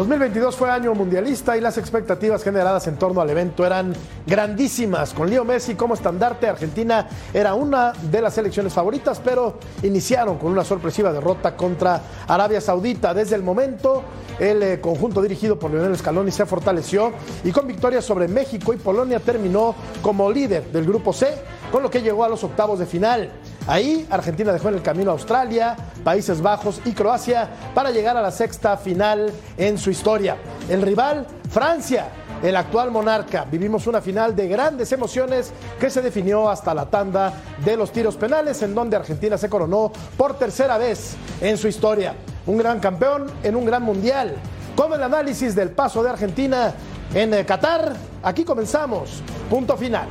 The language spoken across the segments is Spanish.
2022 fue año mundialista y las expectativas generadas en torno al evento eran grandísimas. Con Leo Messi como estandarte, Argentina era una de las selecciones favoritas, pero iniciaron con una sorpresiva derrota contra Arabia Saudita. Desde el momento, el eh, conjunto dirigido por Lionel Scaloni se fortaleció y con victorias sobre México y Polonia terminó como líder del grupo C, con lo que llegó a los octavos de final. Ahí Argentina dejó en el camino a Australia, Países Bajos y Croacia para llegar a la sexta final en su historia. El rival, Francia, el actual monarca. Vivimos una final de grandes emociones que se definió hasta la tanda de los tiros penales, en donde Argentina se coronó por tercera vez en su historia. Un gran campeón en un gran mundial. Como el análisis del paso de Argentina en eh, Qatar, aquí comenzamos. Punto final.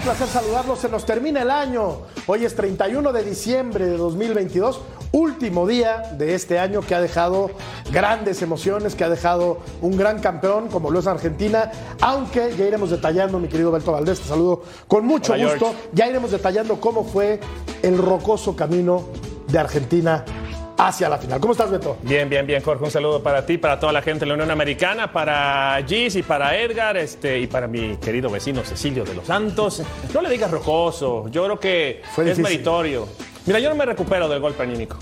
Un placer saludarlos. Se nos termina el año. Hoy es 31 de diciembre de 2022, último día de este año que ha dejado grandes emociones, que ha dejado un gran campeón como lo es Argentina, aunque ya iremos detallando, mi querido Berto Valdés, te saludo con mucho Hola, gusto, George. ya iremos detallando cómo fue el rocoso camino de Argentina hacia la final. ¿Cómo estás, Beto? Bien, bien, bien, Jorge. Un saludo para ti, para toda la gente de la Unión Americana, para Gis y para Edgar, este, y para mi querido vecino Cecilio de los Santos. No le digas rocoso, yo creo que Fue es meritorio. Mira, yo no me recupero del golpe anímico.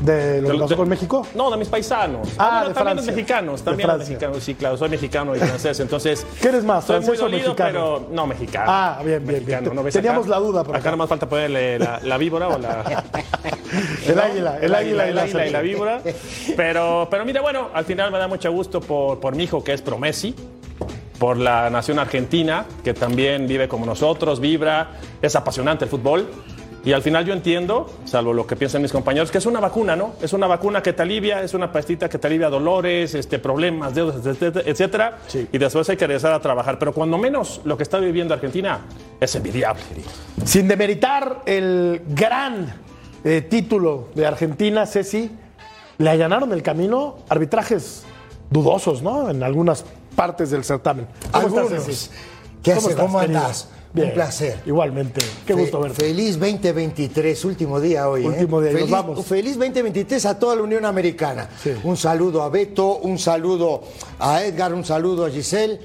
¿De lo que pasó con México? No, de mis paisanos. Ah, bueno, de también los mexicanos, también los mexicanos. Sí, claro, soy mexicano y francés, entonces. ¿Qué eres más, Soy muy francés o dolido, mexicano? pero no mexicano. Ah, bien, bien, Mexicano, bien. ¿no ves Teníamos acá? la duda por Acá acá. nomás falta ponerle la, la víbora o la. El águila, el águila y el la águila y la víbora. Pero, pero mira, bueno, al final me da mucho gusto por, por mi hijo que es Promesi, por la nación argentina, que también vive como nosotros, vibra, es apasionante el fútbol. Y al final yo entiendo, salvo lo que piensan mis compañeros, que es una vacuna, ¿no? Es una vacuna que te alivia, es una pastita que te alivia dolores, este, problemas, deudas, etcétera, etcétera. Sí. Y después hay que regresar a trabajar. Pero cuando menos lo que está viviendo Argentina es envidiable. Sin demeritar el gran eh, título de Argentina, Ceci, le allanaron el camino arbitrajes dudosos, ¿no? En algunas partes del certamen. ¿Cómo estás, Algunos. Ceci? ¿Qué ¿Cómo hace? estás, ¿Cómo querido? Bien. Un placer. Igualmente. Qué Fe- gusto verte. Feliz 2023, último día hoy. ¿eh? Último día, y nos feliz, vamos. Feliz 2023 a toda la Unión Americana. Sí. Un saludo a Beto, un saludo a Edgar, un saludo a Giselle.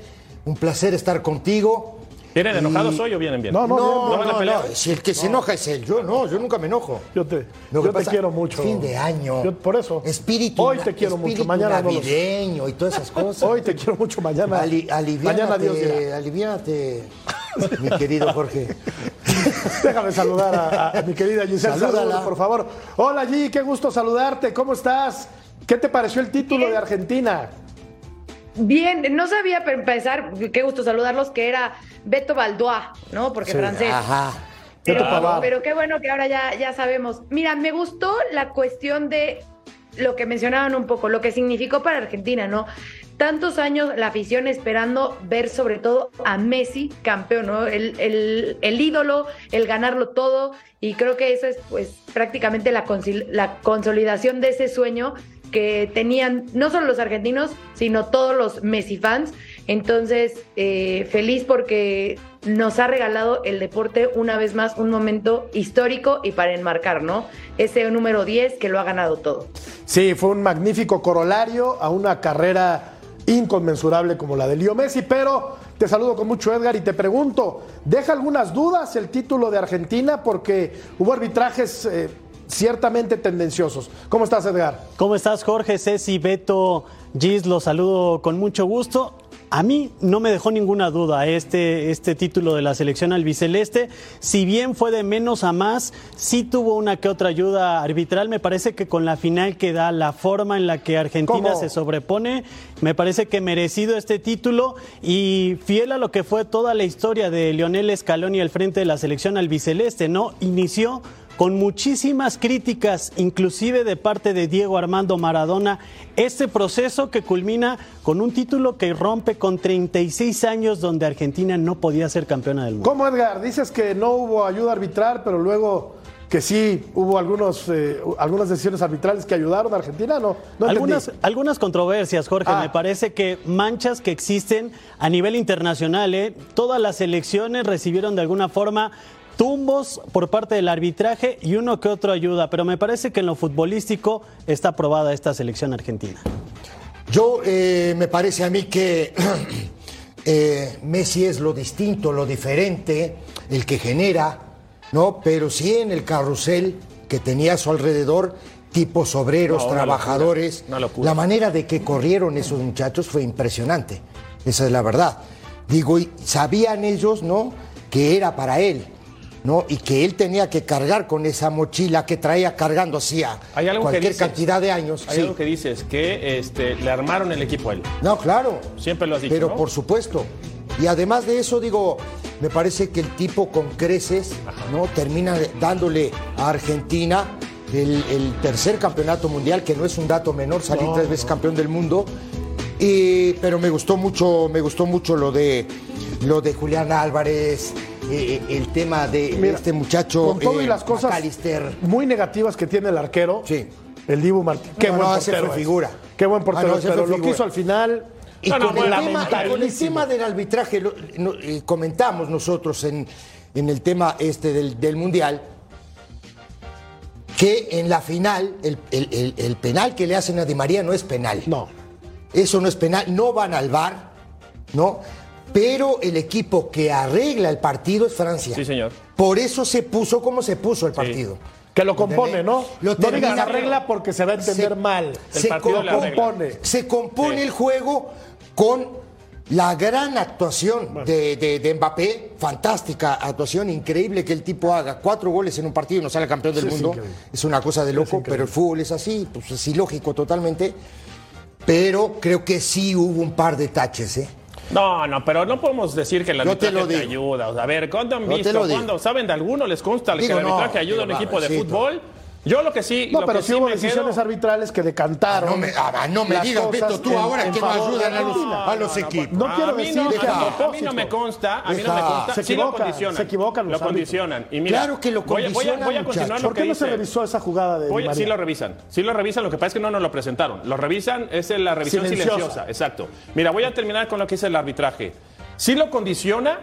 Un placer estar contigo. ¿Vienen Y- enojados hoy o vienen bien? No, no, No, bien, no, van a no, pelear? Si el que se enoja es él. Yo no, yo nunca me enojo. Yo te, yo te quiero mucho. Fin de año. Yo- por eso. Espíritu. Hoy te quiero mucho. Mañana no navideño y todas esas cosas. Hoy te quiero mucho. Mañana. Ali- mañana Dios dirá. aliviánate, mi querido Jorge. Déjame saludar a, a- a mi querida Giselle. Salúdala. Saludos, por favor. Hola, G, qué gusto saludarte. ¿Cómo estás? ¿Qué te pareció el título de Argentina? Bien, no sabía para empezar, qué gusto saludarlos, que era Beto Baldois, ¿no? Porque Sí, francés. Ajá. Pero, pero qué bueno que ahora ya, ya sabemos. Mira, me gustó la cuestión de lo que mencionaban un poco, lo que significó para Argentina, ¿no? Tantos años la afición esperando ver sobre todo a Messi campeón, ¿no? El, el- el ídolo, el ganarlo todo, y creo que eso es pues prácticamente la, la consolidación de ese sueño que tenían no solo los argentinos, sino todos los Messi fans, Entonces, eh, feliz porque nos ha regalado el deporte una vez más un momento histórico y para enmarcar, ¿no? Ese número 10 que lo ha ganado todo. Sí, fue un magnífico corolario a una carrera inconmensurable como la de Leo Messi, pero te saludo con mucho Edgar y te pregunto, ¿deja algunas dudas el título de Argentina? Porque hubo arbitrajes eh, ciertamente tendenciosos. ¿Cómo estás Edgar? ¿Cómo estás Jorge, Ceci, Beto, Gis? Los saludo con mucho gusto. A mí no me dejó ninguna duda este, este título de la selección albiceleste. Si bien fue de menos a más, sí tuvo una que otra ayuda arbitral. Me parece que con la final que da, la forma en la que Argentina ¿Cómo? se sobrepone, me parece que merecido este título y fiel a lo que fue toda la historia de Lionel Scaloni al frente de la selección albiceleste, ¿no? Inició con muchísimas críticas, inclusive de parte de Diego Armando Maradona, este proceso que culmina con un título que rompe con 36 años donde Argentina no podía ser campeona del mundo. ¿Cómo Edgar? Dices que no hubo ayuda arbitral, pero luego que sí hubo algunos, eh, algunas decisiones arbitrales que ayudaron a Argentina, ¿no? no entendí. Algunas, algunas controversias, Jorge. Ah. Me parece que manchas que existen a nivel internacional, ¿eh? todas las elecciones recibieron de alguna forma tumbos por parte del arbitraje y uno que otro ayuda, pero me parece que en lo futbolístico está aprobada esta selección argentina. Yo eh, me parece a mí que eh, Messi es lo distinto, lo diferente, el que genera, ¿no? Pero sí en el carrusel que tenía a su alrededor tipos obreros, No, una trabajadores. locura, una locura. La manera de que corrieron esos muchachos fue impresionante. Esa es la verdad. Digo, y sabían ellos, ¿no? Que era para él. ¿No? Y que él tenía que cargar con esa mochila que traía cargando hacía cualquier dices. cantidad de años. Hay Sí. algo que dices, que este, le armaron el equipo a él. No, claro. Siempre lo has dicho, Pero ¿no? por supuesto. Y además de eso, digo, me parece que el tipo con creces, ¿no? Termina dándole a Argentina el, el tercer campeonato mundial, que no es un dato menor, salir tres veces campeón del mundo. Y, pero me gustó mucho, me gustó mucho lo de lo de Julián Álvarez, eh, el tema de, de Mira, este muchacho. Con todo y eh, las cosas muy negativas que tiene el arquero, Sí. el Dibu Martín. Qué No, buen no, portero. fue figura. Qué buen Ah, portero, no, pero lo que hizo al final. Y, con, el tema, y con el lamentabilísimo. tema del arbitraje, lo- eh, comentamos nosotros en, en el tema este del, del Mundial, que en la final el, el- el- el penal que le hacen a Di María no es penal. No. Eso no es penal, no van al VAR, ¿no? Pero el equipo que arregla el partido es Francia. Sí, señor. Por eso se puso como se puso el partido. Que lo compone, ¿no? Lo no digas termina- arregla porque se va a entender Se- mal. Se partido compone. se compone Sí. el juego con la gran actuación de, de- de Mbappé, fantástica actuación, increíble que el tipo haga cuatro goles en un partido y no sale campeón del Sí, es mundo. increíble. Es una cosa de loco, pero el fútbol es así, pues es ilógico totalmente. Pero creo que sí hubo un par de taches, ¿eh? No, no, pero no podemos decir que te arbitraje te, ayuda. O sea, a ver, ¿cuándo han visto? ¿Cuándo? ¿Saben de alguno? ¿Les consta que el arbitraje ayuda a un equipo de fútbol? Yo lo que sí. No, lo pero que sí hubo me decisiones quedo- arbitrales que decantaron. Ah, no me- ah, no me las digas, cosas Beto, tú en- ahora en que no ayudan a los, a equipos. No a quiero decir no, que a mí- a a mí no me consta, a mí no me consta. Se sí lo equivocan, condicionan. se equivocan los Lo condicionan. Y mira, Claro que lo voy a- voy a- Voy a, condicionan, continuar lo ¿Por que qué no se revisó esa jugada de Voy- sí lo revisan, sí lo revisan, lo que pasa es que no nos lo presentaron. Lo revisan, es la revisión Silenciosa. silenciosa. exacto. Mira, voy a terminar con lo que dice el arbitraje. Sí lo condiciona,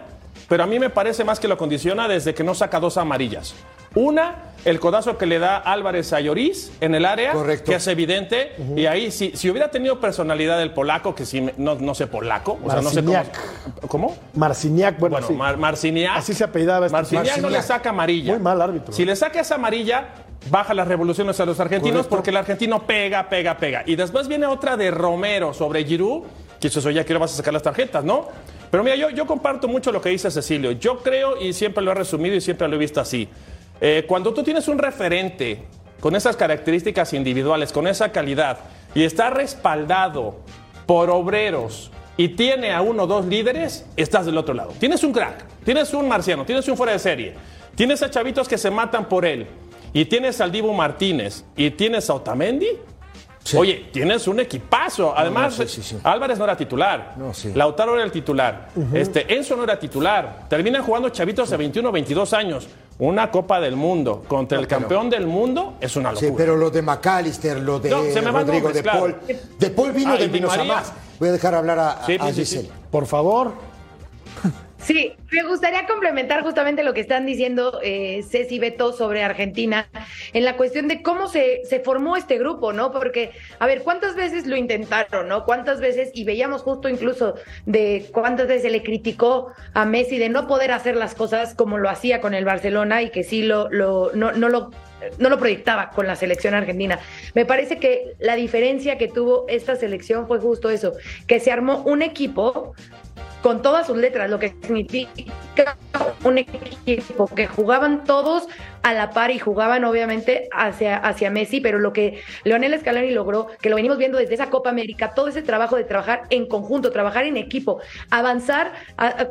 pero a mí me parece más que lo condiciona desde que no saca dos amarillas. Una, el codazo que le da Álvarez a Lloris en el área, Correcto. que es evidente. Y ahí, si, si hubiera tenido personalidad el polaco, que si me- no, no sé polaco, o sea, no sé cómo. ¿Cómo? Marciniak, bueno, Bueno, sí. Mar- Marciniak. Así se apellidaba este Marciniak no le saca amarilla. Muy mal árbitro. Si le saca esa amarilla, baja las revoluciones a los argentinos Correcto. porque el argentino pega, pega, pega. Y después viene otra de Romero sobre Giroud, que eso ya que le vas a sacar las tarjetas, ¿no? Pero mira, yo, yo comparto mucho lo que dice Cecilio. Yo creo, y siempre lo he resumido y siempre lo he visto así, eh, cuando tú tienes un referente con esas características individuales, con esa calidad, y está respaldado por obreros y tiene a uno o dos líderes, estás del otro lado. Tienes un crack, tienes un marciano, tienes un fuera de serie, tienes a chavitos que se matan por él, y tienes al Dibu Martínez, y tienes a Otamendi. Oye, tienes un equipazo. Además, no, sí, sí, sí. Álvarez no era titular. No, sí. Lautaro era el titular. este, Enzo no era titular. Terminan jugando chavitos de 21 22 años. Una Copa del Mundo contra el pero- campeón del mundo es una locura. Sí, pero lo de McAllister, lo de No, se me van Rodrigo nombres, de Paul. claro. De Paul vino Ah, y de menos a más. Voy a dejar hablar a, Sí, a sí, sí, Giselle. sí. por favor. Sí, me gustaría complementar justamente lo que están diciendo eh, Ceci Beto sobre Argentina en la cuestión de cómo se, formó este grupo, ¿no? Porque, a ver, ¿cuántas veces lo intentaron, ¿no? ¿Cuántas veces, y veíamos justo incluso de cuántas veces se le criticó a Messi de no poder hacer las cosas como lo hacía con el Barcelona y que sí lo, no, no lo no lo proyectaba con la selección argentina. Me parece que la diferencia que tuvo esta selección fue justo eso, que se armó un equipo con todas sus letras, lo que significa un equipo que jugaban todos a la par y jugaban obviamente hacia, hacia Messi, pero lo que Leonel Scaloni logró, que lo venimos viendo desde esa Copa América, todo ese trabajo de trabajar en conjunto, trabajar en equipo, avanzar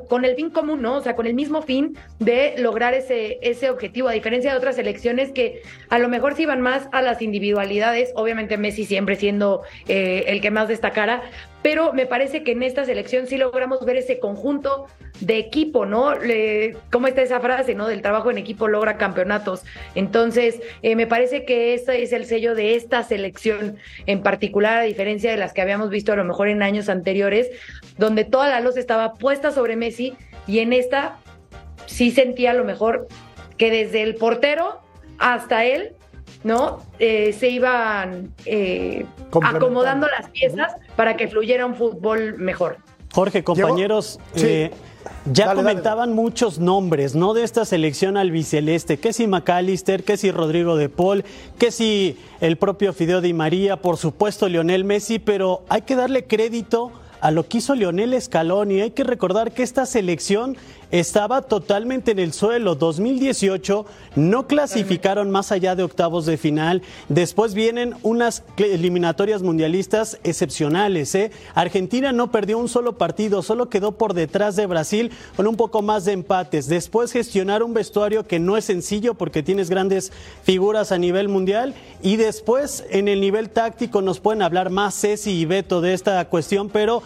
con el fin común, ¿no? O sea, con el mismo fin de lograr ese, ese objetivo, a diferencia de otras selecciones que a lo mejor se iban más a las individualidades, obviamente Messi siempre siendo eh, el que más destacara, pero me parece que en esta selección sí logramos ver ese conjunto de equipo, ¿no? Le, ¿Cómo está esa frase, ¿no? Del trabajo en equipo logra campeonatos. Entonces, eh, me parece que este es el sello de esta selección en particular, a diferencia de las que habíamos visto a lo mejor en años anteriores, donde toda la luz estaba puesta sobre Messi y en esta sí sentía a lo mejor que desde el portero hasta él ¿no? Eh, se iban eh, acomodando las piezas para que fluyera un fútbol mejor. Jorge, compañeros, eh, ya comentaban muchos nombres, ¿no? De esta selección albiceleste, que si McAllister, que si Rodrigo de Paul, que si el propio Fideo Di María, por supuesto Lionel Messi, pero hay que darle crédito a lo que hizo Lionel Scaloni. Hay que recordar que esta selección estaba totalmente en el suelo. 2018 no clasificaron más allá de octavos de final. Después vienen unas eliminatorias mundialistas excepcionales. ¿eh? Argentina no perdió un solo partido, solo quedó por detrás de Brasil con un poco más de empates. Después gestionar un vestuario que no es sencillo porque tienes grandes figuras a nivel mundial. Y después en el nivel táctico nos pueden hablar más Ceci y Beto de esta cuestión, pero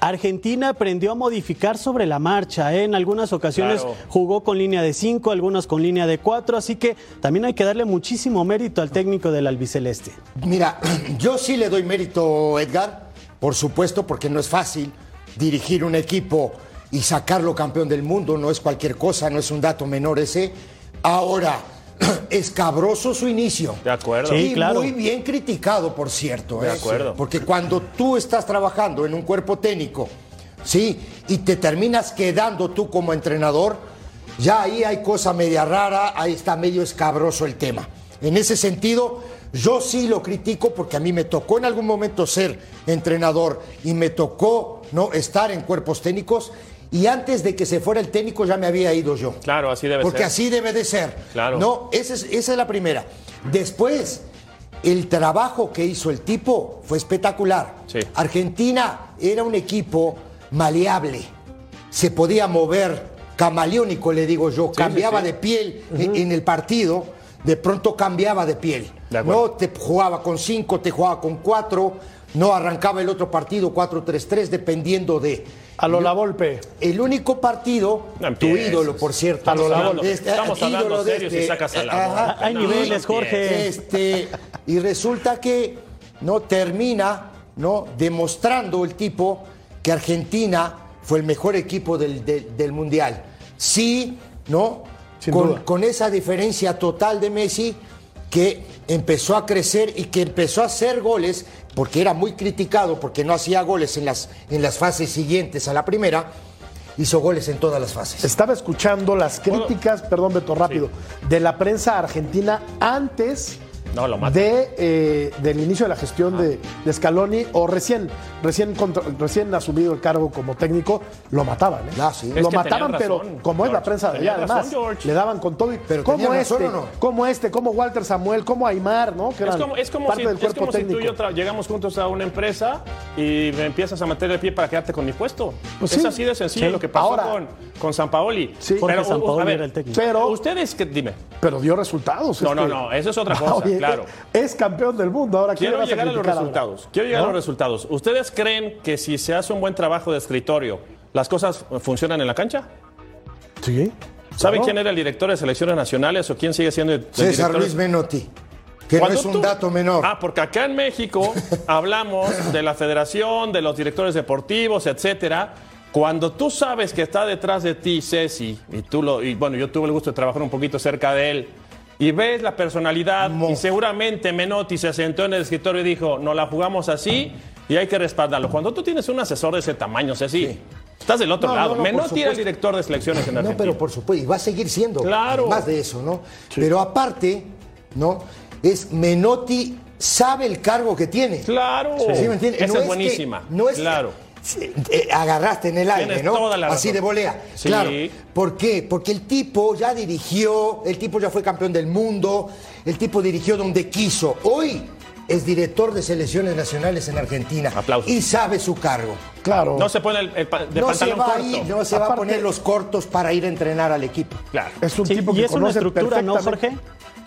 Argentina aprendió a modificar sobre la marcha. ¿eh? En algunas ocasiones jugó con línea de 5, algunas con línea de 4, así que también hay que darle muchísimo mérito al técnico del albiceleste. Mira, yo sí le doy mérito, Edgar, por supuesto, porque no es fácil dirigir un equipo y sacarlo campeón del mundo, no es cualquier cosa, no es un dato menor ese. Ahora, escabroso su inicio. De acuerdo. y muy bien criticado, por cierto. De ¿eh? acuerdo. Porque cuando tú estás trabajando en un cuerpo técnico, ¿sí? Y te terminas quedando tú como entrenador, ya ahí hay cosa media rara, ahí está medio escabroso el tema. En ese sentido, yo sí lo critico porque a mí me tocó en algún momento ser entrenador y me tocó no estar en cuerpos técnicos y antes de que se fuera el técnico ya me había ido yo. Claro, así debe Porque ser. Porque así debe de ser. Claro. No, esa es, esa es la primera. Después, el trabajo que hizo el tipo fue espectacular. Sí. Argentina era un equipo maleable. Se podía mover, camaleónico le digo yo, cambiaba sí, de piel en, en el partido, de pronto cambiaba de piel. De no te jugaba con cinco, te jugaba con cuatro, no arrancaba el otro partido 4-3-3 dependiendo de A lo la Volpe. el único partido, No tu ídolo, por cierto. Estamos hablando- Este, estamos hablando de serios y sacas a la ajá, Volpe. Hay No, niveles, Jorge. Este, y resulta que no termina no demostrando el tipo que Argentina fue el mejor equipo del, del- del mundial. Sí, ¿no? Con esa diferencia total de Messi que empezó a crecer y que empezó a hacer goles, porque era muy criticado porque no hacía goles en las, en las fases siguientes a la primera, hizo goles en todas las fases. Estaba escuchando las críticas, perdón Beto, rápido, de la prensa argentina antes No, lo mata. de, eh, del inicio de la gestión de, de Scaloni o recién, recién, contra- recién asumido el cargo como técnico, lo mataban. ¿eh? Ah, sí. Lo mataban, pero razón, como es la prensa de allá, además, George. le daban con todo. y- Pero como ¿tenían este, no? como este, como Walter Samuel, como Aymar, ¿no? Que Es como, es como parte si, del es cuerpo como si tú y yo llegamos juntos a una empresa y me empiezas a meter el pie para quedarte con mi puesto. Pues es sí. así de sencillo Sí. lo que pasó Ahora- con, con San Paoli. Sí. Pero, Sampaoli a ver, era el técnico. Pero- ustedes, que, dime, Pero dio resultados. No, este. no, no, eso es otra cosa, Oye, claro. Es campeón del mundo. Ahora ¿quién le Quiero vas llegar a los ahora? resultados. Quiero llegar ¿No? a los resultados. ¿Ustedes creen que si se hace un buen trabajo de escritorio, las cosas funcionan en la cancha? Sí. ¿Sabe claro. quién era el director de selecciones nacionales o quién sigue siendo el, César director? Luis Menotti, que no es un tú- dato menor. Ah, porque acá en México hablamos de la federación, de los directores deportivos, etcétera. Cuando tú sabes que está detrás de ti Ceci, y tú lo, y bueno, yo tuve el gusto de trabajar un poquito cerca de él, y ves la personalidad, y seguramente Menotti se sentó en el escritorio y dijo, no la jugamos así y hay que respaldarlo. Cuando tú tienes un asesor de ese tamaño, Ceci, estás del otro No, lado. no, no, Menotti era el director de selecciones en No, Argentina. pero por supuesto, y va a seguir siendo. Claro. Más de eso, ¿no? Pero aparte, ¿no? Es Menotti sabe el cargo que tiene. Claro. ¿Sí me entiendes? Esa No es que- buenísima. no es claro. Eh, agarraste en el aire, ¿no? toda la Así de volea. Sí. Claro. ¿Por qué? Porque el tipo ya dirigió, el tipo ya fue campeón del mundo, el tipo dirigió donde quiso. Hoy es director de selecciones nacionales en Argentina. Aplausos. Y sabe su cargo. Claro. No se pone el, el pa- de no se va a corto. ir, no se va a Aparte- poner los cortos para ir a entrenar al equipo. Claro. Es un Sí, tipo y que es una conoce estructura, ¿no, Jorge?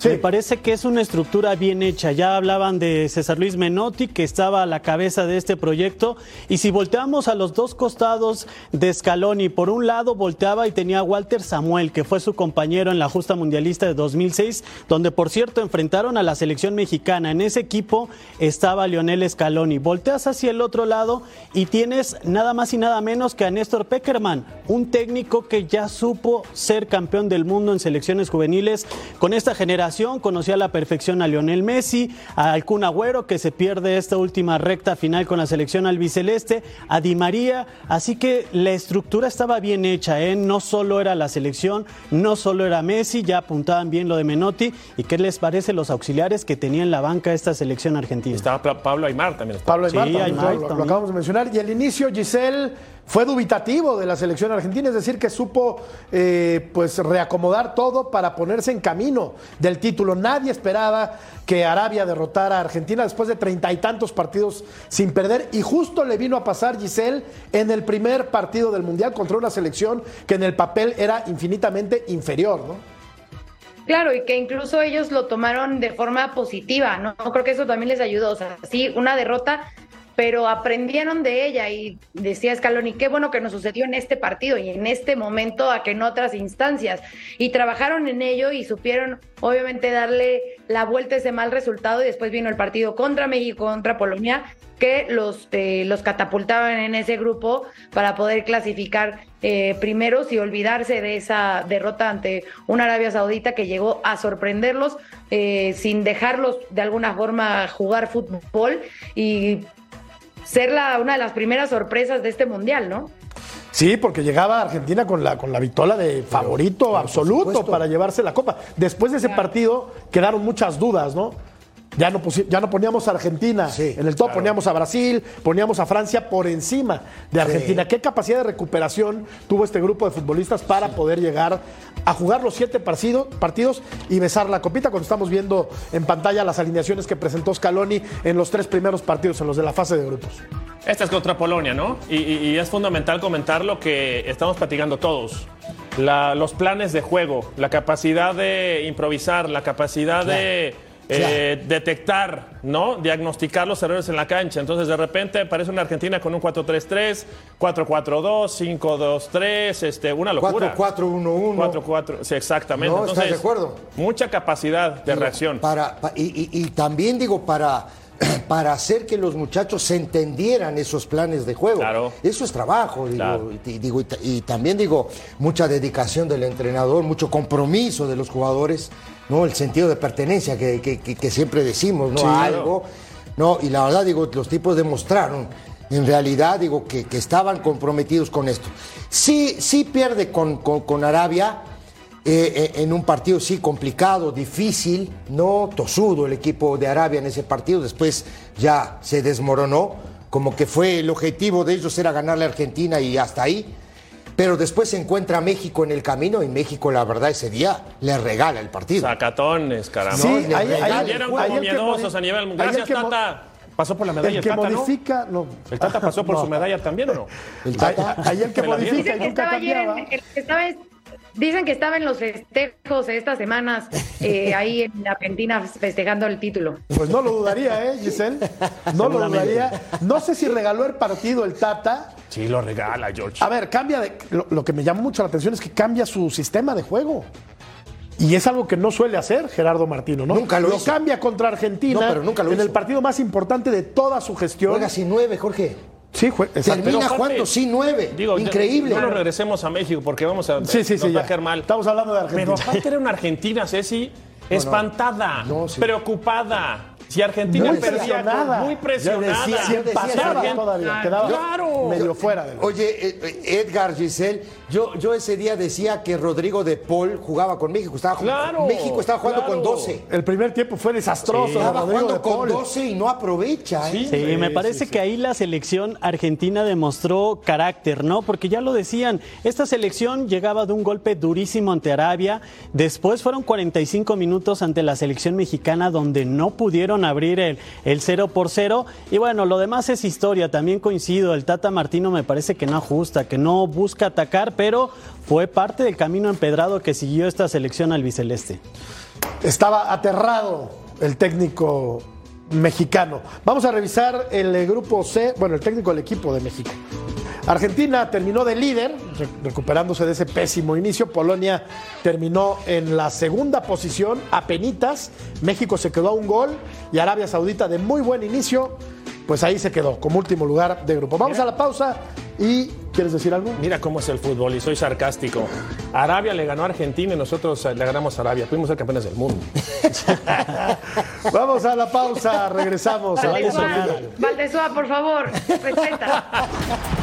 Me parece que es una estructura bien hecha. Ya hablaban de César Luis Menotti, que estaba a la cabeza de este proyecto. Y si volteamos a los dos costados de Scaloni, por un lado volteaba y tenía a Walter Samuel, que fue su compañero en la justa mundialista de 2006, donde por cierto enfrentaron a la selección mexicana. En ese equipo estaba Lionel Scaloni. Volteas hacia el otro lado y tienes nada más y nada menos que a Néstor Peckerman, un técnico que ya supo ser campeón del mundo en selecciones juveniles. Con esta generación conocía a la perfección a Lionel Messi, al Kun Agüero que se pierde esta última recta final con la selección albiceleste, a Di María, así que la estructura estaba bien hecha, ¿eh? no solo era la selección, no solo era Messi, ya apuntaban bien lo de Menotti y qué les parece los auxiliares que tenía en la banca esta selección argentina. Estaba Pa- Pablo Aymar también. estaba. Pablo Aymar, Sí, también, Aymar lo- lo, acabamos de mencionar. Y el inicio, Giselle fue dubitativo de la selección argentina, es decir, que supo eh, pues reacomodar todo para ponerse en camino del título. Nadie esperaba que Arabia derrotara a Argentina después de treinta y tantos partidos sin perder. Y justo le vino a pasar Giselle en el primer partido del Mundial contra una selección que en el papel era infinitamente inferior, ¿no? Claro, y que incluso ellos lo tomaron de forma positiva, ¿no? Creo que eso también les ayudó. Sí, una derrota, pero aprendieron de ella y decía Scaloni, qué bueno que nos sucedió en este partido y en este momento a que en otras instancias. Y trabajaron en ello y supieron, obviamente, darle la vuelta a ese mal resultado y después vino el partido contra México, contra Polonia, que los, eh, los catapultaban en ese grupo para poder clasificar eh, primeros y olvidarse de esa derrota ante una Arabia Saudita que llegó a sorprenderlos eh, sin dejarlos de alguna forma jugar fútbol y ser la, una de las primeras sorpresas de este mundial, ¿no? Sí, porque llegaba Argentina con la, con la vitola de favorito absoluto para llevarse la copa. Después de ese partido quedaron muchas dudas, ¿no? Ya no, ya no poníamos a Argentina Sí, en el top, poníamos a Brasil, poníamos a Francia por encima de Argentina. ¿Qué capacidad de recuperación tuvo este grupo de futbolistas para poder llegar a jugar los siete partido- partidos y besar la copita? Cuando estamos viendo en pantalla las alineaciones que presentó Scaloni en los tres primeros partidos, en los de la fase de grupos. Esta es contra Polonia, ¿no? Y, y- y es fundamental comentar lo que estamos platicando todos. La- los planes de juego, la capacidad de improvisar, la capacidad de eh, detectar, ¿no? Diagnosticar los errores en la cancha. Entonces, de repente aparece una Argentina con un 4-3-3, 4-4-2, 5-2-3, este, una locura. 4-4-1-1. 4-4, sí, exactamente. No, ¿estás Entonces, de acuerdo? Mucha capacidad de reacción. Para, pa- y, y- y también digo, para, para hacer que los muchachos se entendieran esos planes de juego. Claro. Eso es trabajo, digo, Claro. y, digo, y ta- y también digo, mucha dedicación del entrenador, mucho compromiso de los jugadores, ¿no? El sentido de pertenencia que, que- que- que siempre decimos, ¿no? Sí, A algo. No, y la verdad, digo, los tipos demostraron, en realidad, digo, que, que estaban comprometidos con esto. Sí, sí pierde con, con- con Arabia, eh, eh, en un partido sí complicado, difícil, no tosudo el equipo de Arabia en ese partido, después ya se desmoronó, como que fue el objetivo de ellos era ganarle a Argentina y hasta ahí. Pero después se encuentra México en el camino y México, la verdad, ese día le regala el partido. Sacatones, caramba. Sí, le ahí- ahí- ahí como que miedosos a nivel ahí el Gracias, Tata. Pasó por la medalla El el, que Tata, ¿no? modifica, no. ¿El Tata pasó por No. su medalla también o no? El Tata- Ahí, ahí el que la modifica y nunca cambiaba. el que estaba dicen que estaba en los festejos estas semanas eh, ahí en Argentina festejando el título. Pues no lo dudaría, ¿eh, Giselle? No lo dudaría. No sé si regaló el partido el Tata. Sí, lo regala, George. A ver, cambia de. Lo, lo que me llama mucho la atención es que cambia su sistema de juego. Y es algo que no suele hacer Gerardo Martino, ¿no? Nunca lo hizo. cambia contra Argentina No, pero nunca lo en hizo. el partido más importante de toda su gestión. Juega sin nueve, Jorge. Sí. Termina jugando sí nueve. Digo, Increíble. No nos regresemos a México porque vamos a, Sí, sí, sí. nos va a ya. caer mal. Estamos hablando de Argentina. Pero aparte era una Argentina, Ceci, espantada, No, sí. preocupada. Si Argentina Muy perdía, presionada. muy presionada. Yo decía, Sí, yo decía, pasaba todavía, quedaba Claro. medio fuera de Oye, eh, eh, Edgar Giselle, yo, yo ese día decía que Rodrigo de Paul jugaba con México. Estaba jugando- Claro, México estaba jugando claro. con 12. El primer tiempo fue desastroso. de Estaba Rodrigo jugando de con Paul. 12 y no aprovecha. ¿eh? Sí, me parece que ahí la selección argentina demostró carácter, ¿no? Porque ya lo decían, esta selección llegaba de un golpe durísimo ante Arabia, después fueron 45 minutos ante la selección mexicana donde no pudieron abrir el, el 0 por 0 y bueno, lo demás es historia, también coincido, el Tata Martino me parece que no ajusta, que no busca atacar, pero fue parte del camino empedrado que siguió esta selección albiceleste. Estaba aterrado el técnico mexicano. Vamos a revisar el eh, grupo C, bueno, el técnico del equipo de México. Argentina terminó de líder, re- recuperándose de ese pésimo inicio. Polonia terminó en la segunda posición, a penitas. México se quedó a un gol y Arabia Saudita de muy buen inicio, pues ahí se quedó como último lugar de grupo. Vamos a la pausa y ¿quieres decir algo? Mira cómo es el fútbol y soy sarcástico. Arabia le ganó a Argentina y nosotros eh, le ganamos a Arabia. Fuimos ser campeones del mundo. Vamos a la pausa, regresamos. a vale Voz soñar. Populi. Valdesúa, por favor, respeta.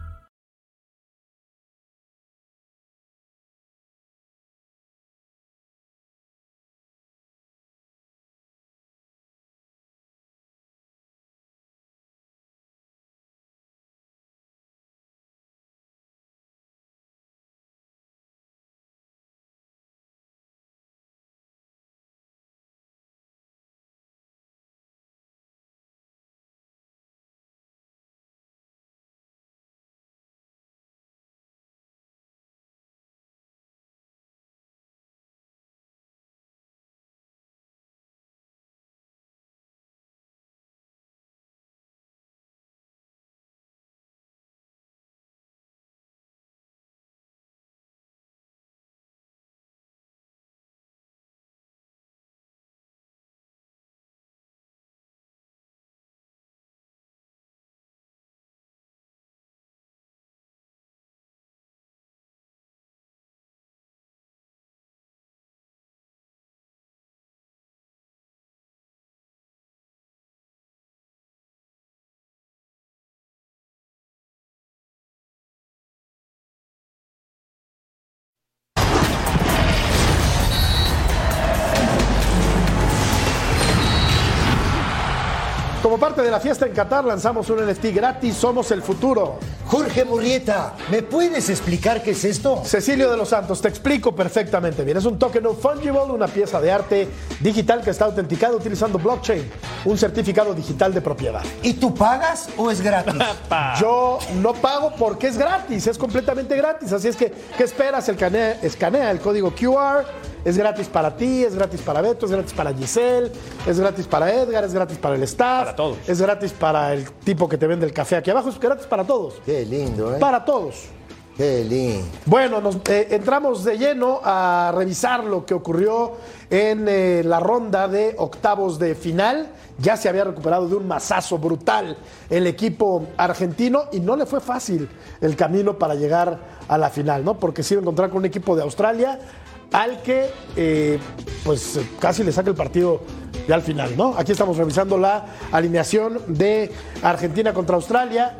Como parte de la fiesta en Qatar, lanzamos un NFT gratis, Somos el Futuro. Jorge Murrieta, ¿me puedes explicar qué es esto? Cecilio de los Santos, te explico perfectamente bien. Es un token no fungible, una pieza de arte digital que está autenticada utilizando blockchain, un certificado digital de propiedad. ¿Y tú pagas o es gratis? Yo no pago porque es gratis, es completamente gratis. Así es que, ¿qué esperas? El canea- escanea el código QR, es gratis para ti, es gratis para Beto, es gratis para Giselle, es gratis para Edgar, es gratis para el staff, Para todos. es gratis para el tipo que te vende el café aquí abajo, es gratis para todos. Qué lindo, ¿eh? Para todos. Qué lindo. Bueno, nos, eh, entramos de lleno a revisar lo que ocurrió en eh, la ronda de octavos de final. Ya se había recuperado de un mazazo brutal el equipo argentino y no le fue fácil el camino para llegar a la final, ¿no? Porque se iba a encontrar con un equipo de Australia al que eh, pues casi le saca el partido ya al final, ¿no? Aquí estamos revisando la alineación de Argentina contra Australia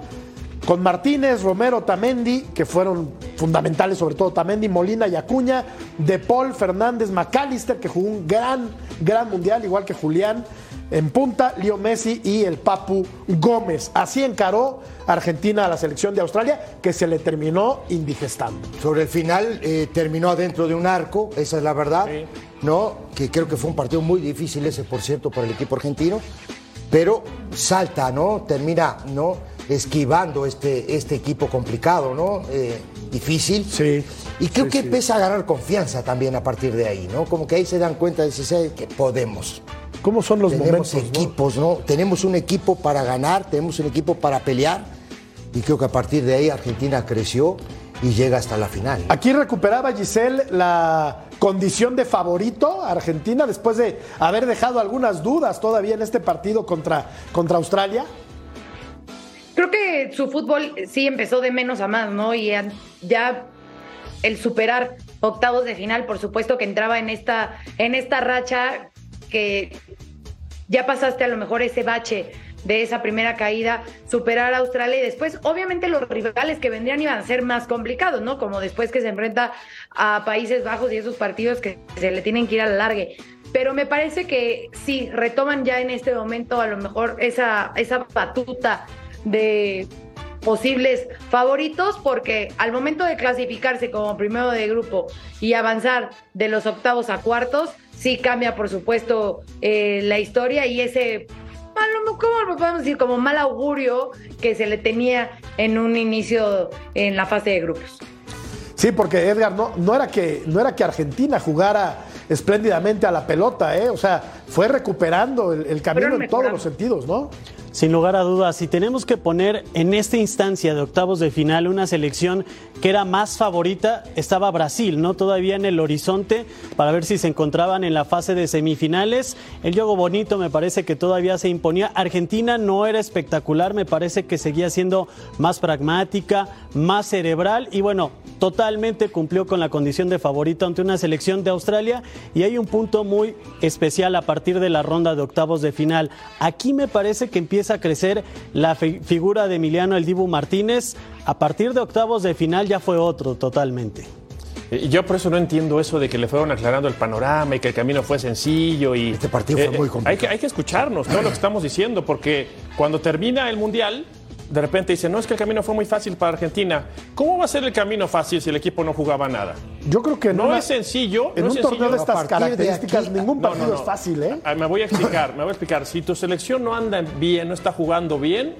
con Martínez, Romero, Tamendi, que fueron fundamentales, sobre todo Tamendi, Molina y Acuña, De Paul, Fernández, McAllister, que jugó un gran, gran mundial, igual que Julián, en punta, Leo Messi y el Papu Gómez. Así encaró Argentina a la selección de Australia, que se le terminó indigestando. Sobre el final eh, terminó adentro de un arco, esa es la verdad, Sí. ¿no? Que creo que fue un partido muy difícil ese, por cierto, para el equipo argentino, pero salta, ¿no? Termina, ¿no? Esquivando este, este equipo complicado, ¿no? Eh, difícil. Sí, Y creo sí, que sí. empieza a ganar confianza también a partir de ahí, ¿no? Como que ahí se dan cuenta de "Sí, que podemos. ¿Cómo son los Tenemos momentos? no? equipos, ¿no? Tenemos un equipo para ganar, tenemos un equipo para pelear. Y creo que a partir de ahí Argentina creció y llega hasta la final. Aquí recuperaba Giselle la condición de favorito a Argentina después de haber dejado algunas dudas todavía en este partido contra, contra Australia. Creo que su fútbol sí empezó de menos a más, ¿no? Y ya- ya el superar octavos de final, por supuesto que entraba en esta, en esta racha que ya pasaste a lo mejor ese bache de esa primera caída, superar a Australia y después, obviamente, los rivales que vendrían iban a ser más complicados, ¿no? Como después que se enfrenta a Países Bajos y esos partidos que se le tienen que ir a la largue. Pero me parece que sí, retoman ya en este momento a lo mejor esa, esa batuta de posibles favoritos porque al momento de clasificarse como primero de grupo y avanzar de los octavos a cuartos, sí cambia por supuesto eh, la historia y ese, a lo- ¿cómo lo podemos decir? Como mal augurio que se le tenía en un inicio en la fase de grupos. Sí, porque Edgar, no, no, era que, no era que Argentina jugara espléndidamente a la pelota, ¿eh? O sea, fue recuperando el, el camino en todos los sentidos, ¿no? Sin lugar a dudas, si tenemos que poner en esta instancia de octavos de final una selección que era más favorita, estaba Brasil, ¿no? Todavía en el horizonte para ver si se encontraban en la fase de semifinales. El juego bonito me parece que todavía se imponía. Argentina no era espectacular, me parece que seguía siendo más pragmática, más cerebral y bueno, totalmente cumplió con la condición de favorito ante una selección de Australia y hay un punto muy especial a partir de la ronda de octavos de final. Aquí me parece que empieza a crecer la fi- figura de Emiliano El Dibu Martínez. A partir de octavos de final ya fue otro totalmente. Y yo por eso no entiendo eso de que le fueron aclarando el panorama y que el camino fue sencillo y... Este partido fue muy complicado. Hay que, hay que escucharnos todo lo que estamos diciendo porque cuando termina el Mundial, de repente dicen, no, es que el camino fue muy fácil para Argentina. ¿Cómo va a ser el camino fácil si el equipo no jugaba nada? Yo creo que No una- es sencillo. En no un torneo de a estas de características, aquí- ningún No, partido no, no. es fácil, ¿eh? Ah, Me voy a explicar, me voy a explicar. Si tu selección no anda bien, no está jugando bien,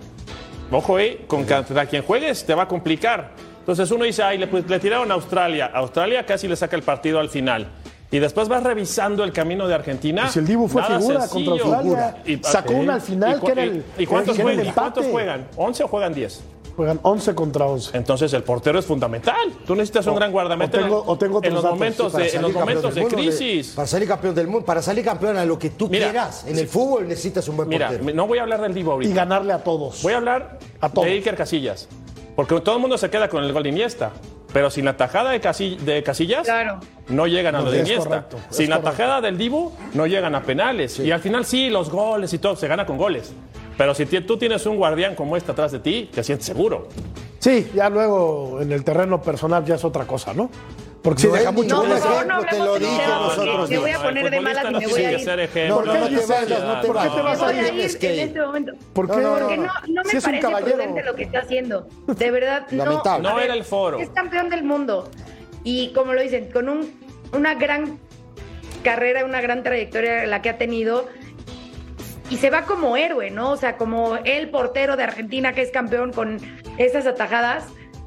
ojo, eh, con contra quien juegues te va a complicar. Entonces uno dice, ay, le, pues, le tiraron a Australia. Australia casi le saca el partido al final. Y después vas revisando el camino de Argentina. Pues el Dibu fue Nada figura sencillo. contra Australia. Sacó una al final, cu- que era el- ¿Y cuántos, que era el juegan, ¿y cuántos empate. juegan? ¿11 o juegan 10? Juegan 11 contra 11. Entonces el portero es fundamental. Tú necesitas un O- gran guardameta o tengo- o tengo en otros los datos, momentos sí, de, Para en los salir campeón momentos de del mundo, crisis. para salir campeón del mundo, para salir campeón a lo que tú Mira, quieras. En el fútbol necesitas un buen Mira, portero. no voy a hablar del Divo ahorita. Y ganarle a todos. Voy a hablar A todos. de Iker Casillas. Porque todo el mundo se queda con el gol de Iniesta. Pero sin la tajada de, Casi- de Casillas, Claro. no llegan a lo de es Iniesta. correcto, sin la correcto. tajada del Dibu, no llegan a penales. Y al final sí, los goles y todo, se gana con goles. Pero si tú tienes un guardián como este atrás de ti, te sientes seguro. Sí, ya luego en el terreno personal ya es otra cosa, ¿no? Porque sí No, deja mucho no, ejemplo, no, te no, lo no, dije no, los no, otros me voy a poner de malas y me voy a ir. que ser ejemplo. ¿Por qué, No, no te vayas, no te ¿Por qué te vayas. vas a ir? en este momento. ¿Por qué? No, no, Porque no, no me parece prudente lo que está haciendo. De verdad, no. No era el foro. Es campeón del mundo. Y como lo dicen, con un, una gran carrera, una gran trayectoria la que ha tenido. Y se va como héroe, ¿no? O sea, como el portero de Argentina que es campeón con esas atajadas.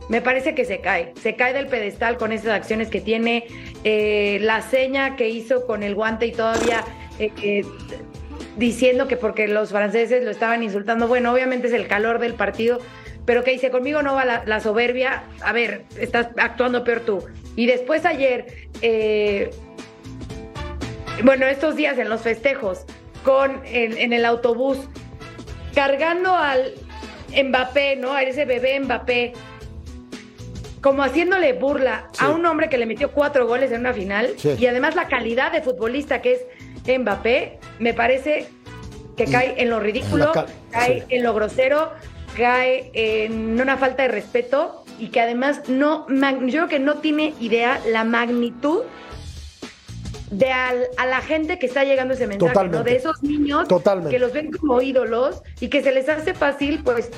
Me parece que se cae, se cae del pedestal con esas acciones que tiene, eh, la seña que hizo con el guante y todavía eh, eh, diciendo que porque los franceses lo estaban insultando, bueno, obviamente es el calor del partido, pero que dice, conmigo no va la, la soberbia, a ver, estás actuando peor tú. Y después ayer, bueno, estos días en los festejos, con en, en el autobús, cargando al Mbappé, ¿no? A ese bebé Mbappé, como haciéndole burla a un hombre que le metió cuatro goles en una final Sí. y además la calidad de futbolista que es Mbappé, me parece que cae en lo ridículo, En cae sí. en lo grosero, cae en una falta de respeto y que además no, yo creo que no tiene idea la magnitud de al- a la gente que está llegando ese mensaje, ¿no? De esos niños Totalmente. que los ven como ídolos y que se les hace fácil, pues,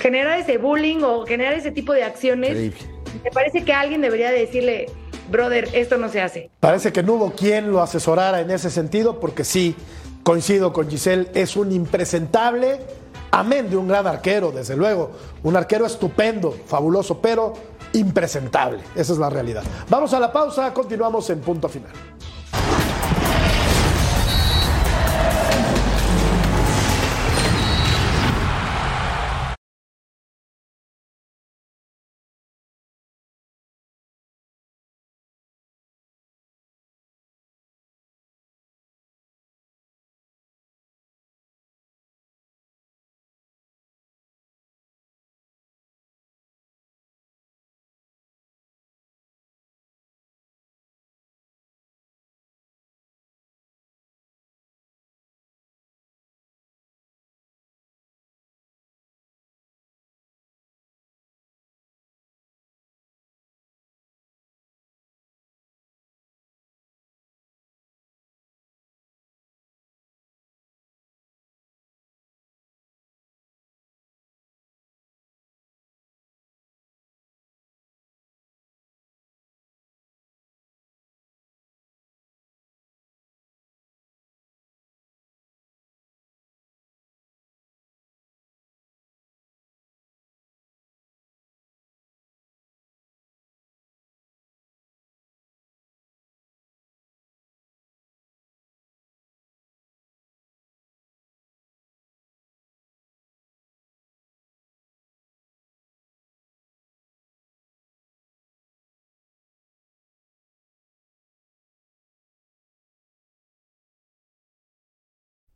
generar ese bullying o generar ese tipo de acciones. Increíble. Me parece que alguien debería decirle, brother, esto no se hace. Parece que no hubo quien lo asesorara en ese sentido, porque sí, coincido con Giselle, es un impresentable, amén de un gran arquero, desde luego, un arquero estupendo, fabuloso, pero impresentable, esa es la realidad. Vamos a la pausa, continuamos en punto final.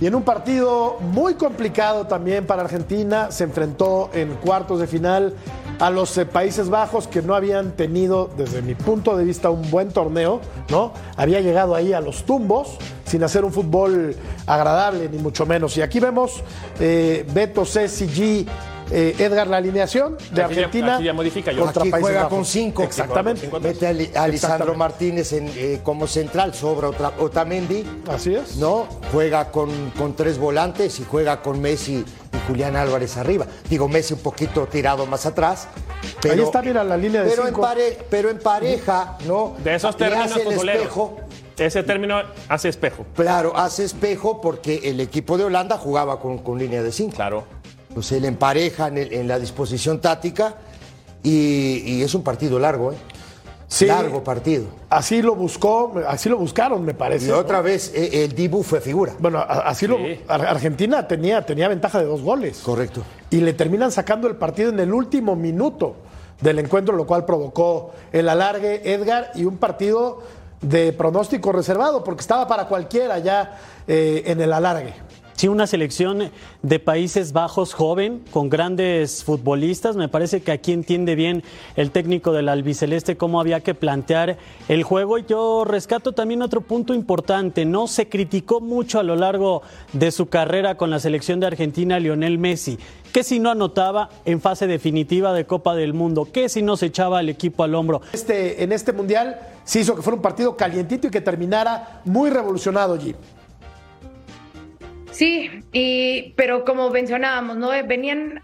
Y en un partido muy complicado también para Argentina, se enfrentó en cuartos de final a los eh, Países Bajos que no habían tenido, desde mi punto de vista, un buen torneo, ¿no? Había llegado ahí a los tumbos sin hacer un fútbol agradable, ni mucho menos. Y aquí vemos eh, Beto, Ceci, G, eh, Edgar, la alineación de Aquí ya- Argentina. aquí ya modifica yo. contra Aquí Países juega Bajos. con cinco. Exactamente. Mete a, Li- a Lisandro. Martínez en, eh, como central, sobra otra, Otamendi. Así es. ¿no? Juega con, con tres volantes y juega con Messi y Julián Álvarez arriba. Digo, Messi un poquito tirado más atrás. Pero, Ahí está, mira, la línea de pero cinco. En pare- pero en pareja, ¿no? De esos términos hace el futboleros. espejo. Ese término hace espejo. Claro, hace espejo porque el equipo de Holanda jugaba con, con línea de cinco. Claro. Pues él empareja en, el- en la disposición táctica y, y es un partido largo, ¿eh? Sí. Largo partido. Así lo buscó, así lo buscaron, me parece. Y ¿no? otra vez eh, el Dibu fue figura. Bueno, a- así lo. Ar- Argentina tenía, tenía ventaja de dos goles. Correcto. Y le terminan sacando el partido en el último minuto del encuentro, lo cual provocó el alargue, Edgar, y un partido de pronóstico reservado, porque estaba para cualquiera ya eh, en el alargue. Sí, una selección de Países Bajos joven, con grandes futbolistas. Me parece que aquí entiende bien el técnico del albiceleste cómo había que plantear el juego. Y yo rescato también otro punto importante. No se criticó mucho a lo largo de su carrera con la selección de Argentina Lionel Messi. Que si no anotaba en fase definitiva de Copa del Mundo, que si no se echaba al equipo al hombro. Este, en este mundial se hizo que fuera un partido calientito y que terminara muy revolucionado, G. Sí, y, pero como mencionábamos, ¿no? Venían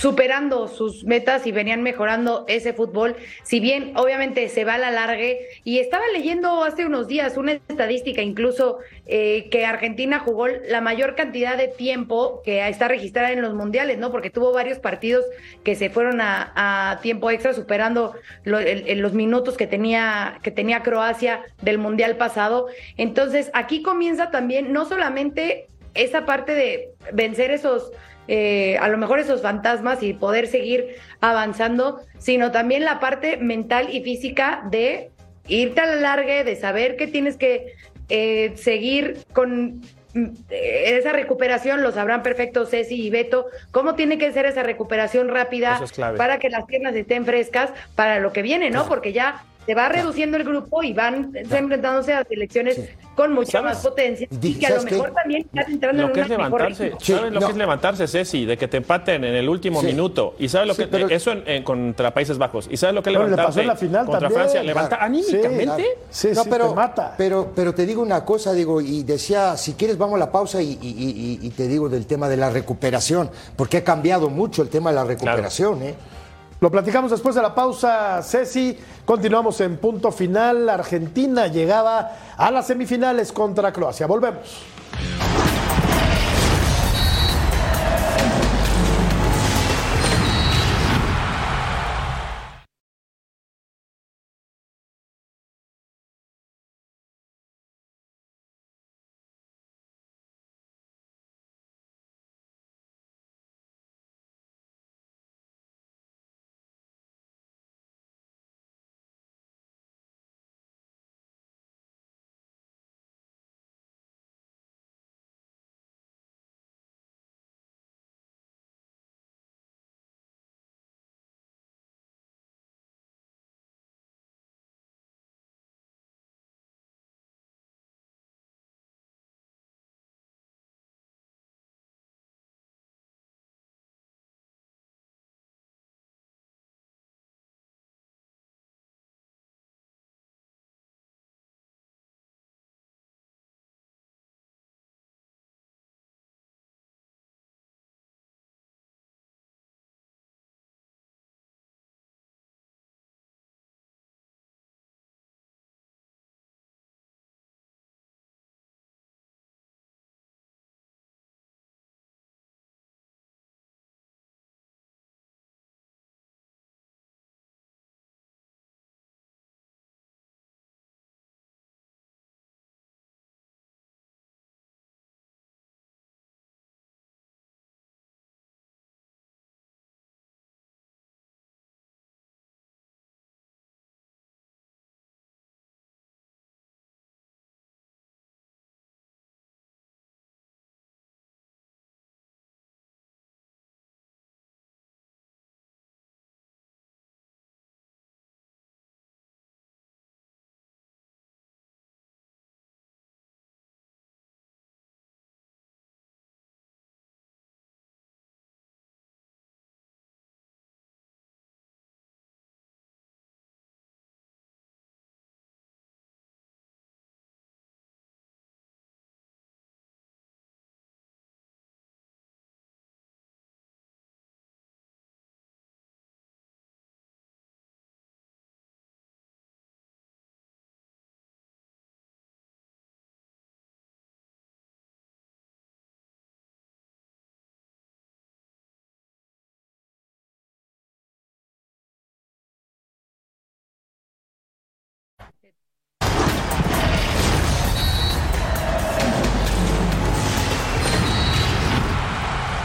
superando sus metas y venían mejorando ese fútbol. Si bien obviamente se va a la largue, y estaba leyendo hace unos días una estadística incluso eh, que Argentina jugó la mayor cantidad de tiempo que está registrada en los mundiales, ¿no? Porque tuvo varios partidos que se fueron a, tiempo extra, superando los minutos que tenía, que tenía Croacia del mundial pasado. Entonces, aquí comienza también no solamente esa parte de vencer esos eh, a lo mejor esos fantasmas y poder seguir avanzando, sino también la parte mental y física de irte a la largue, de saber que tienes que eh, seguir con mm, eh, esa recuperación, lo sabrán perfecto Ceci y Beto, cómo tiene que ser esa recuperación rápida es para que las piernas estén frescas para lo que viene, ¿no? Porque ya se va reduciendo el grupo y van enfrentándose a selecciones con mucha ¿Sabes? más potencia y que a lo mejor también están entrando Lo en que una es mejor levantarse. Sí, ¿sabes lo no. que es levantarse, Ceci? De que te empaten en el último Sí. minuto. ¿Y sabes lo Sí, que pero- eso en, en- contra Países Bajos? ¿Y sabes lo que es Bueno, le levantarse pasó en la final contra también. Francia? Levanta Claro. anímicamente. Sí, no, sí, pero, te mata. Pero, pero te digo una cosa, digo, y decía, si quieres vamos a la pausa y, y- y- y te digo del tema de la recuperación, porque ha cambiado mucho el tema de la recuperación, ¿eh? Lo platicamos después de la pausa, Ceci. Continuamos en punto final. Argentina llegaba a las semifinales contra Croacia. Volvemos.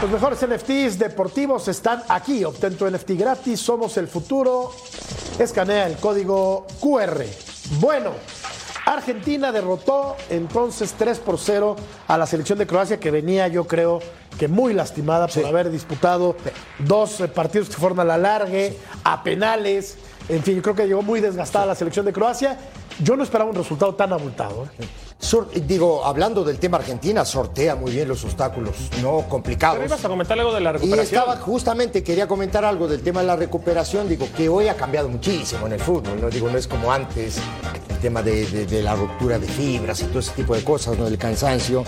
Los mejores NFTs deportivos están aquí. Obtén tu NFT gratis. Somos el futuro. Escanea el código QR. Bueno, Argentina derrotó entonces 3 por 0 a la selección de Croacia que venía, yo creo, que muy lastimada por haber disputado dos eh, partidos que fueron a la largue, a penales. En fin, creo que llegó muy desgastada la selección de Croacia. Yo no esperaba un resultado tan abultado. ¿eh? Sor- digo, hablando del tema Argentina, sortea muy bien los obstáculos, no complicados. Pero ibas a comentar algo de la Y recuperación. estaba justamente, quería comentar algo del tema de la recuperación, digo, que hoy ha cambiado muchísimo en el fútbol, ¿no? Digo, no es como antes, el tema de, de- de la ruptura de fibras y todo ese tipo de cosas, ¿no? Del cansancio.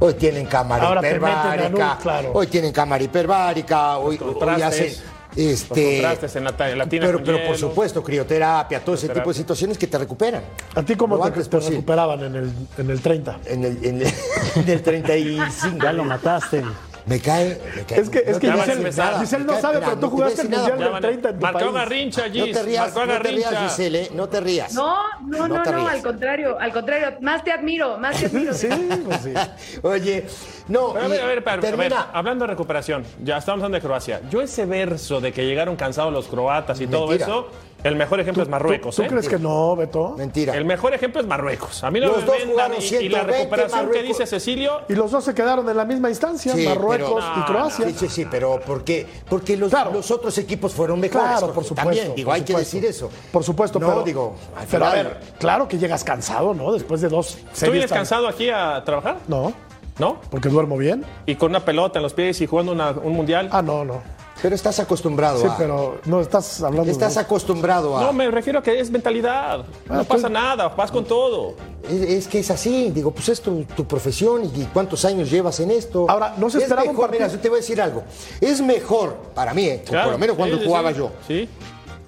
Hoy tienen cámara Ahora hiperbárica, claro. hoy tienen cámara hiperbárica, hoy, hoy contrastes, Los Este, contrastes en la, en la tina pero, con pero por supuesto, crioterapia, todo ese tipo de situaciones que te recuperan. ¿A ti cómo te, antes te posible. recuperaban en el, en el 30? En el, en el, en el 35. Ya lo mataste. Me cae, me cae. Es que, es que Giselle. Giselle Me no cae- sabe, mira, pero tú no jugaste el Mundial del van a- 30 en tu Marcó país. Garrincha, No Gis. te rías, Marcó no te rías. Giselle, ¿eh? no te rías. No, no, No no, no, al contrario, al contrario, más te admiro, más te admiro. Sí, pues sí. Oye, no, Pero a y ver, a ver, a ver, a ver, termina. hablando de recuperación, ya estamos hablando de Croacia. Yo ese verso de que llegaron cansados los croatas y todo Mentira. eso, el mejor ejemplo es Marruecos. ¿Tú ¿eh? crees que no, Beto? Mentira. El mejor ejemplo es Marruecos. A mí Los me dos jugaron y, y la 120, recuperación que Marruecos. dice Cecilio, Y los dos se quedaron en la misma instancia, Sí, Marruecos pero- y Croacia. Sí, sí, sí, pero ¿por qué? Porque los, Claro. los otros equipos fueron mejores. Claro, por supuesto. También, digo, por hay que decir eso. Por supuesto, no, pero. digo, al pero a ver, claro que llegas cansado, ¿no? Después de dos ¿tú vienes tan- cansado aquí a trabajar? No, ¿No? porque duermo bien. Y con una pelota en los pies y jugando una- un mundial. Ah, no, no. Pero estás acostumbrado Sí, a. pero no estás hablando Estás de. acostumbrado a. No, me refiero a que es mentalidad. No Ah, pasa pues- nada, vas con todo. Es, es que es así, digo, pues es tu, tu profesión y cuántos años llevas en esto. Ahora, no se es esperaba un mejor, partido- mira, yo te voy a decir algo. Es mejor, para mí, eh, Claro. por lo menos cuando Sí, sí, jugaba sí. yo, Sí,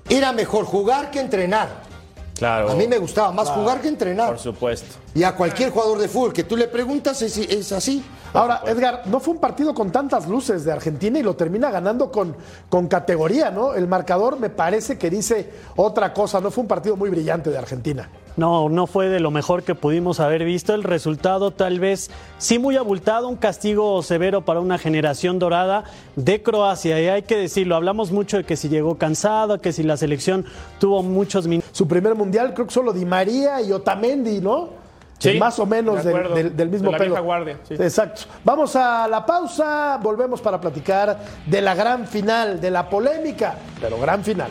era mejor jugar que entrenar. Claro. A mí me gustaba más jugar que entrenar. Por supuesto. Y a cualquier jugador de fútbol que tú le preguntas es, es así. Ahora, Edgar, no fue un partido con tantas luces de Argentina y lo termina ganando con, con categoría, ¿no? El marcador me parece que dice otra cosa, no fue un partido muy brillante de Argentina. No, no fue de lo mejor que pudimos haber visto. El resultado tal vez sí muy abultado, un castigo severo para una generación dorada de Croacia. Y hay que decirlo, hablamos mucho de que si llegó cansado, que si la selección tuvo muchos minutos. Su primer mundial, creo que solo Di María y Otamendi, ¿no? Sí, más o menos de del, acuerdo. del- del mismo De la pelo. vieja guardia, sí. Exacto. Vamos a la pausa, volvemos para platicar de la gran final, de la polémica, pero gran final.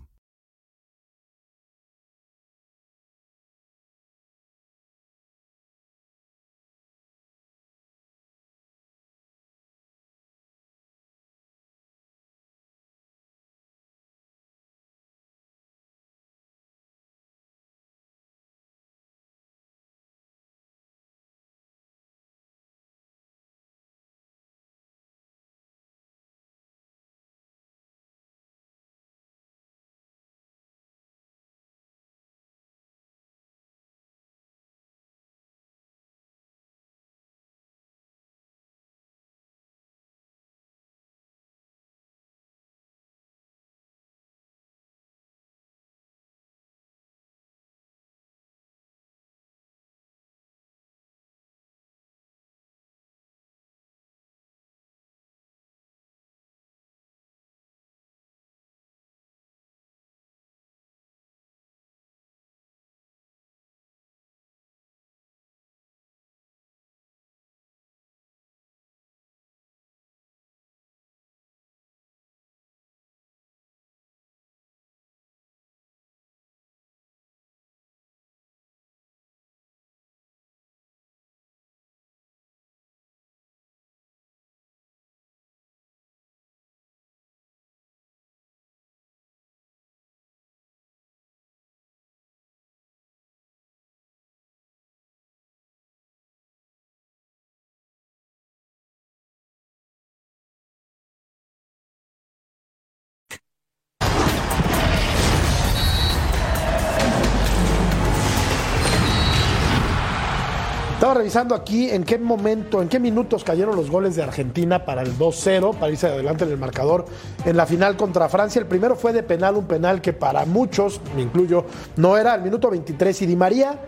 Revisando aquí en qué momento, en qué minutos cayeron los goles de Argentina para el 2-0, para irse adelante en el marcador en la final contra Francia. El primero fue de penal, un penal que para muchos, me incluyo, no era al minuto 23 y Di María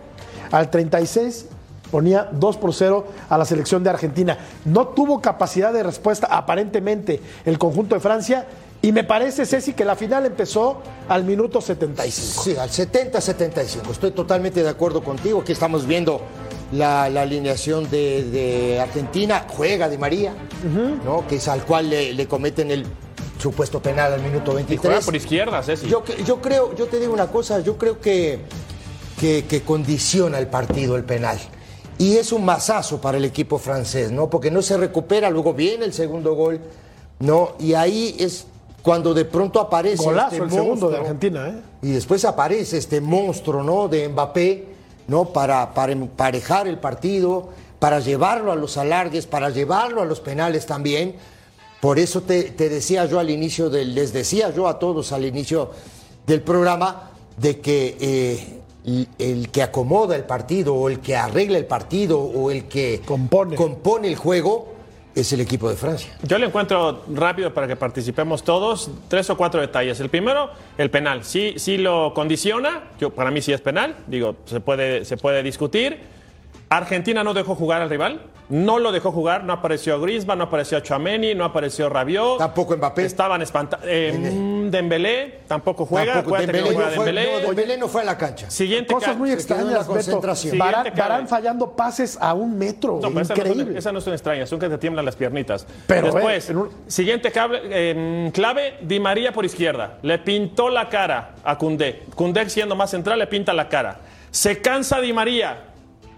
al 36 ponía 2 por 0 a la selección de Argentina. No tuvo capacidad de respuesta aparentemente el conjunto de Francia y me parece, Ceci, que la final empezó al minuto 75. Sí, al 70-75. Estoy totalmente de acuerdo contigo. Aquí estamos viendo la, la alineación de, de Argentina. Juega de María, ¿no? que es al cual le, le cometen el supuesto penal al minuto Y 23. juega por izquierda, Ceci. Yo, creo, yo te digo una cosa, yo creo que, que, que condiciona el partido el penal. Y es un masazo para el equipo francés, ¿no? Porque no se recupera, luego viene el segundo gol, ¿no? Y ahí es cuando de pronto aparece. Golazo este el segundo de monstruo. Argentina, ¿eh? Y después aparece este monstruo, ¿no? De Mbappé, ¿no? Para, para emparejar el partido, para llevarlo a los alargues, para llevarlo a los penales también. Por eso te, te decía yo al inicio del, les decía yo a todos al inicio del programa de que eh, el, el que acomoda el partido, o el que arregla el partido, o el que Compone. compone el juego, es el equipo de Francia. Yo le encuentro rápido para que participemos todos tres o cuatro detalles. El primero, el penal. Sí, sí lo condiciona. Yo, para mí sí es penal. Digo, se puede, se puede discutir. Argentina no dejó jugar al rival. No lo dejó jugar. No apareció Griezmann, no apareció Chouameni, no apareció Rabiot. Tampoco Mbappé. Estaban espantados. Dembélé tampoco juega. Tampoco Dembélé no juega no fue, Dembélé. no, Dembélé no fue a la cancha. Siguiente Cosas ca- muy la extrañas, Beto. concentración. Clave. fallando pases a un metro. No, pero esa no, increíble. son, esa no son extrañas, son que te tiemblan las piernitas. Pero, Después, eh, un- siguiente cable- eh, clave, Di María por izquierda. Le pintó la cara a Cundé. Cundé siendo más central, le pinta la cara. Se cansa Di María,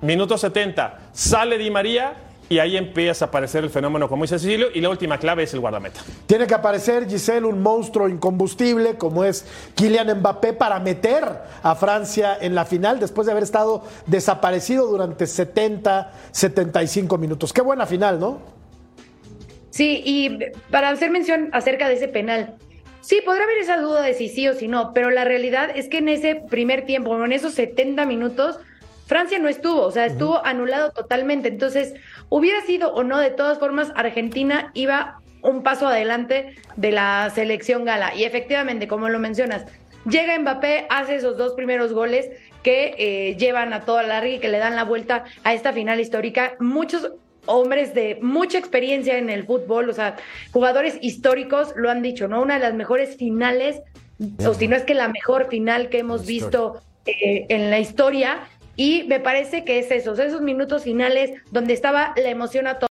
minuto 70. Sale Di María y ahí empieza a aparecer el fenómeno como dice Cecilio. Y la última clave es el guardameta. Tiene que aparecer Giselle, un monstruo incombustible como es Kylian Mbappé para meter a Francia en la final después de haber estado desaparecido durante 70, 75 minutos. Qué buena final, ¿no? Sí, y para hacer mención acerca de ese penal, sí, podrá haber esa duda de si sí o si no, pero la realidad es que en ese primer tiempo, en esos 70 minutos, Francia no estuvo, o sea, estuvo anulado totalmente. Entonces, hubiera sido o no, de todas formas, Argentina iba un paso adelante de la selección gala. Y efectivamente, como lo mencionas, llega Mbappé, hace esos dos primeros goles que eh, llevan a toda la y que le dan la vuelta a esta final histórica. Muchos hombres de mucha experiencia en el fútbol, o sea, jugadores históricos lo han dicho, ¿no? Una de las mejores finales, o si no es que la mejor final que hemos visto eh, en la historia. Y me parece que es esos, esos minutos finales donde estaba la emoción a todos.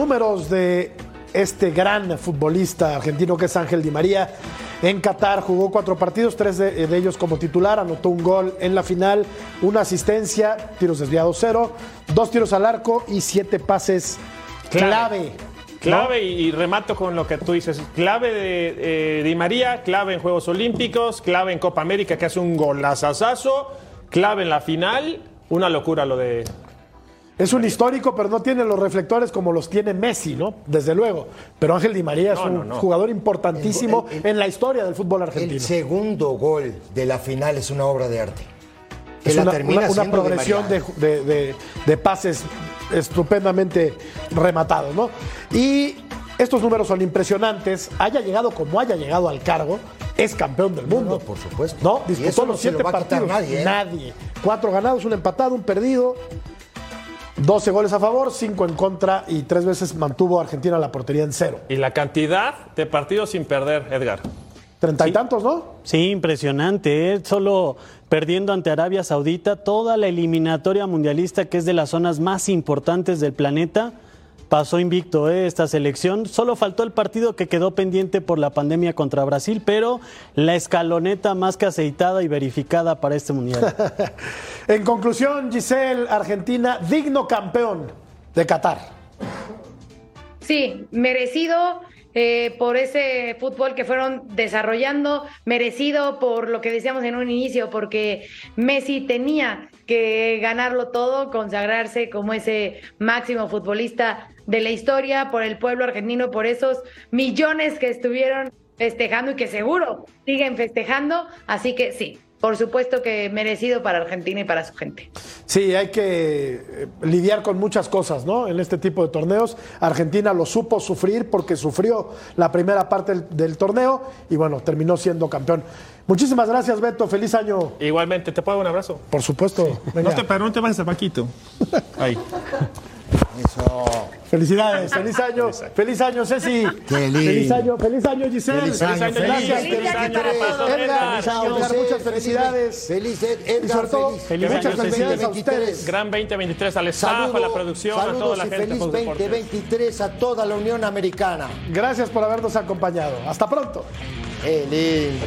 Números de este gran futbolista argentino que es Ángel Di María. En Qatar jugó cuatro partidos, tres de, ellos como titular, anotó un gol en la final, una asistencia, tiros desviados cero, dos tiros al arco y siete pases clave. Clave y, y remato con lo que tú dices. Clave de eh, Di María, clave en Juegos Olímpicos, clave en Copa América que hace un golazazazo, clave en la final. Una locura lo de. Es un histórico, pero no tiene los reflectores como los tiene Messi, ¿no? Desde luego. Pero Ángel Di María es No, un no, no. jugador importantísimo El- el- en la historia del fútbol argentino. El segundo gol de la final es una obra de arte. Que es la una, termina una- progresión de, de- de- de pases estupendamente rematados, ¿no? Y estos números son impresionantes. Haya llegado como haya llegado al cargo, es campeón del mundo. no, por supuesto. ¿No? Y Disputó los se lo siete partidos. nadie, ¿eh? Nadie. Cuatro ganados, un empatado, un perdido. 12 goles a favor, 5 en contra y tres veces mantuvo a Argentina la portería en cero. Y la cantidad de partidos sin perder, Edgar. Treinta y tantos, ¿no? Sí, impresionante. ¿eh? Solo perdiendo ante Arabia Saudita, toda la eliminatoria mundialista, que es de las zonas más importantes del planeta, pasó invicto ¿eh? esta selección. Solo faltó el partido que quedó pendiente por la pandemia contra Brasil, pero la escaloneta más que aceitada y verificada para este mundial. En conclusión, Giselle, Argentina, digno campeón de Qatar. Sí, merecido eh, por ese fútbol que fueron desarrollando, merecido por lo que decíamos en un inicio, porque Messi tenía que ganarlo todo, consagrarse como ese máximo futbolista de la historia, por el pueblo argentino, por esos millones que estuvieron festejando y que seguro siguen festejando. Así que sí, por supuesto que merecido para Argentina y para su gente. Sí, hay que eh, lidiar con muchas cosas, ¿no? En este tipo de torneos. Argentina lo supo sufrir porque sufrió la primera parte del, del torneo y bueno, terminó siendo campeón. Muchísimas gracias, Beto. Feliz año. Igualmente, ¿te puedo dar un abrazo? Por supuesto. Venga. No te, no te vayas a Paquito. Ahí. Felicidades, feliz año, feliz año, Ceci. Feliz año, feliz año, Giselle. Feliz año, Gracias, feliz, año, Edgar, Edgar, Edgar. Edgar, muchas felicidades. Feliz Ed- Y Edgar, sobre todo, feliz. Feliz muchas año, felicidades a 2023. ustedes. Gran 2023 al staff, Saludo- a la producción, a toda la gente. feliz Fox Deportes. 2023 a toda la Unión Americana. Gracias por habernos acompañado. Hasta pronto. Lindo.